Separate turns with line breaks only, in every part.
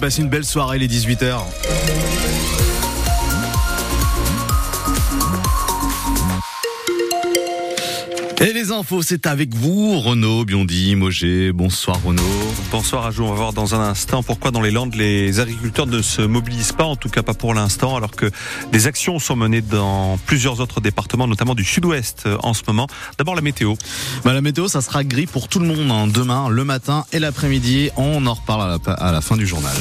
Passez une belle soirée les 18h. Et les infos, c'est avec vous, Renaud Biondi, Mogé. Bonsoir Renaud.
Bonsoir à vous. On va voir dans un instant pourquoi dans les Landes les agriculteurs ne se mobilisent pas, en tout cas pas pour l'instant, alors que des actions sont menées dans plusieurs autres départements, notamment du sud-ouest euh, en ce moment. D'abord la météo.
Bah, la météo, ça sera gris pour tout le monde hein. demain, le matin et l'après-midi. On en reparle à la, à la fin du journal.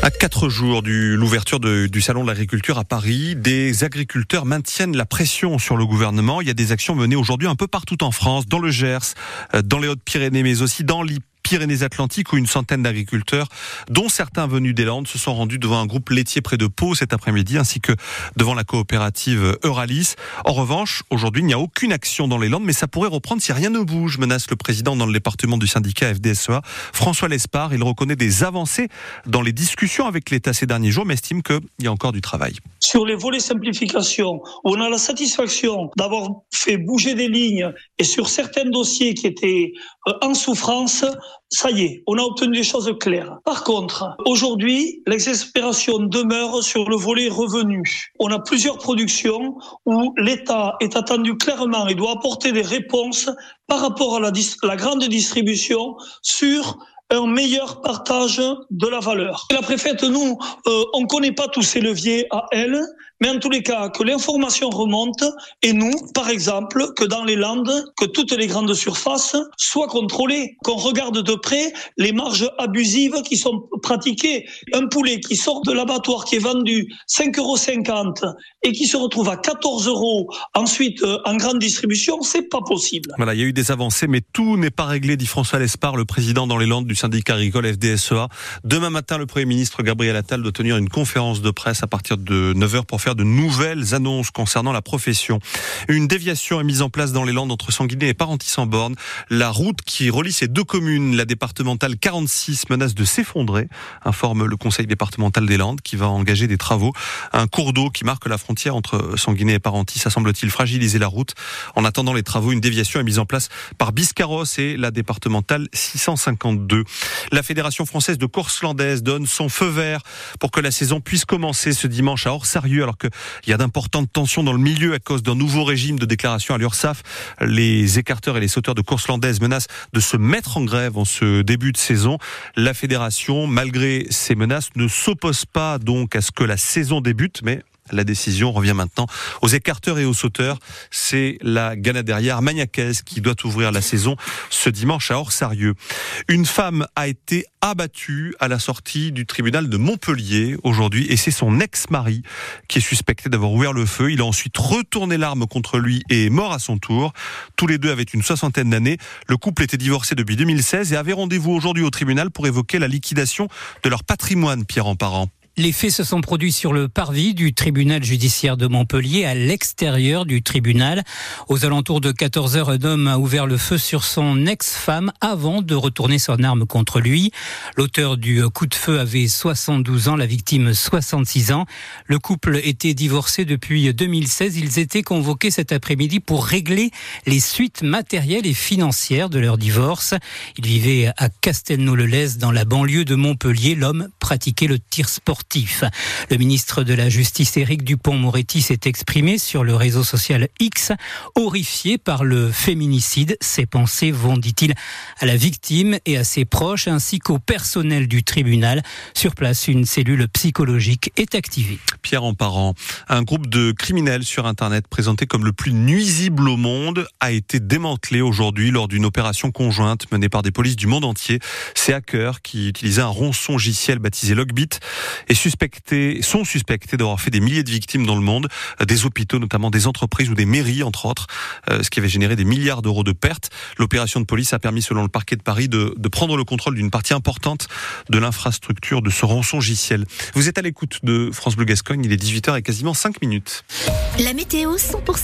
À quatre jours de l'ouverture du salon de l'agriculture à Paris, des agriculteurs maintiennent la pression sur le gouvernement. Il y a des actions menées aujourd'hui un peu partout en France, dans le Gers, euh, dans les Hautes-Pyrénées, mais aussi dans l'I Pyrénées-Atlantiques où une centaine d'agriculteurs, dont certains venus des Landes, se sont rendus devant un groupe laitier près de Pau cet après-midi, ainsi que devant la coopérative Euralis. En revanche, aujourd'hui, il n'y a aucune action dans les Landes, mais ça pourrait reprendre si rien ne bouge, menace le président dans le département du syndicat FDSEA, François Lespard. Il reconnaît des avancées dans les discussions avec l'État ces derniers jours, mais estime qu'il y a encore du travail.
Sur les volets simplification, on a la satisfaction d'avoir fait bouger des lignes et sur certains dossiers qui étaient euh, en souffrance, ça y est, on a obtenu des choses claires. Par contre, aujourd'hui, l'exaspération demeure sur le volet revenu. On a plusieurs productions où l'État est attendu clairement et doit apporter des réponses par rapport à la, grande distribution sur un meilleur partage de la valeur. La préfète, nous, euh, on ne connaît pas tous ces leviers à elle, mais en tous les cas, que l'information remonte, et nous, par exemple, que dans les Landes, que toutes les grandes surfaces soient contrôlées, qu'on regarde de près les marges abusives qui sont pratiquées. Un poulet qui sort de l'abattoir, qui est vendu 5,50 euros et qui se retrouve à 14 euros ensuite euh, en grande distribution, c'est pas possible.
Voilà, il y a eu des avancées, mais tout n'est pas réglé, dit François Lespard, le président dans les Landes du syndicat agricole FDSEA. Demain matin, le Premier ministre Gabriel Attal doit tenir une conférence de presse à partir de 9h pour faire de nouvelles annonces concernant la profession. Une déviation est mise en place dans les Landes entre Sanguinet et Parentis-en-Borne. La route qui relie ces deux communes, la départementale 46, menace de s'effondrer, informe le conseil départemental des Landes qui va engager des travaux. Un cours d'eau qui marque la frontière entre Sanguinet et Parentis a semble-t-il fragiliser la route. En attendant les travaux, une déviation est mise en place par Biscarros et la départementale 652. La Fédération française de course landaise donne son feu vert pour que la saison puisse commencer ce dimanche à Hors-Sarieux alors qu'il y a d'importantes tensions dans le milieu à cause d'un nouveau régime de déclaration à l'URSSAF. Les écarteurs et les sauteurs de course landaise menacent de se mettre en grève en ce début de saison. La fédération, malgré ces menaces, ne s'oppose pas donc à ce que la saison débute, mais la décision revient maintenant aux écarteurs et aux sauteurs. C'est la Ganaderia armagnacaise qui doit ouvrir la saison ce dimanche à Orsarieux. Une femme a été abattue à la sortie du tribunal de Montpellier aujourd'hui et c'est son ex-mari qui est suspecté d'avoir ouvert le feu. Il a ensuite retourné l'arme contre lui et est mort à son tour. Tous les deux avaient une soixantaine d'années. Le couple était divorcé depuis 2016 et avait rendez-vous aujourd'hui au tribunal pour évoquer la liquidation de leur patrimoine, Pierre en parent.
Les faits se sont produits sur le parvis du tribunal judiciaire de Montpellier, à l'extérieur du tribunal. Aux alentours de 14 heures, un homme a ouvert le feu sur son ex-femme avant de retourner son arme contre lui. L'auteur du coup de feu avait 72 ans, la victime 66 ans. Le couple était divorcé depuis 2016. Ils étaient convoqués cet après-midi pour régler les suites matérielles et financières de leur divorce. Ils vivaient à Castelnau-le-Lez, dans la banlieue de Montpellier. L'homme pratiquait le tir sportif le ministre de la Justice, Éric Dupont-Moretti, s'est exprimé sur le réseau social X, horrifié par le féminicide. Ses pensées vont, dit-il, à la victime et à ses proches, ainsi qu'au personnel du tribunal. Sur place, une cellule psychologique est activée.
Pierre Emparent, un groupe de criminels sur Internet présenté comme le plus nuisible au monde a été démantelé aujourd'hui lors d'une opération conjointe menée par des polices du monde entier. Ces hackers qui utilisaient un ronçon logiciel baptisé Logbit et suspectés, sont suspectés d'avoir fait des milliers de victimes dans le monde, euh, des hôpitaux notamment, des entreprises ou des mairies entre autres, euh, ce qui avait généré des milliards d'euros de pertes. L'opération de police a permis, selon le parquet de Paris, de, prendre le contrôle d'une partie importante de l'infrastructure de ce rançon logiciel. Vous êtes à l'écoute de France Bleu Gascogne, il est 18h et quasiment 5 minutes.
La météo 100%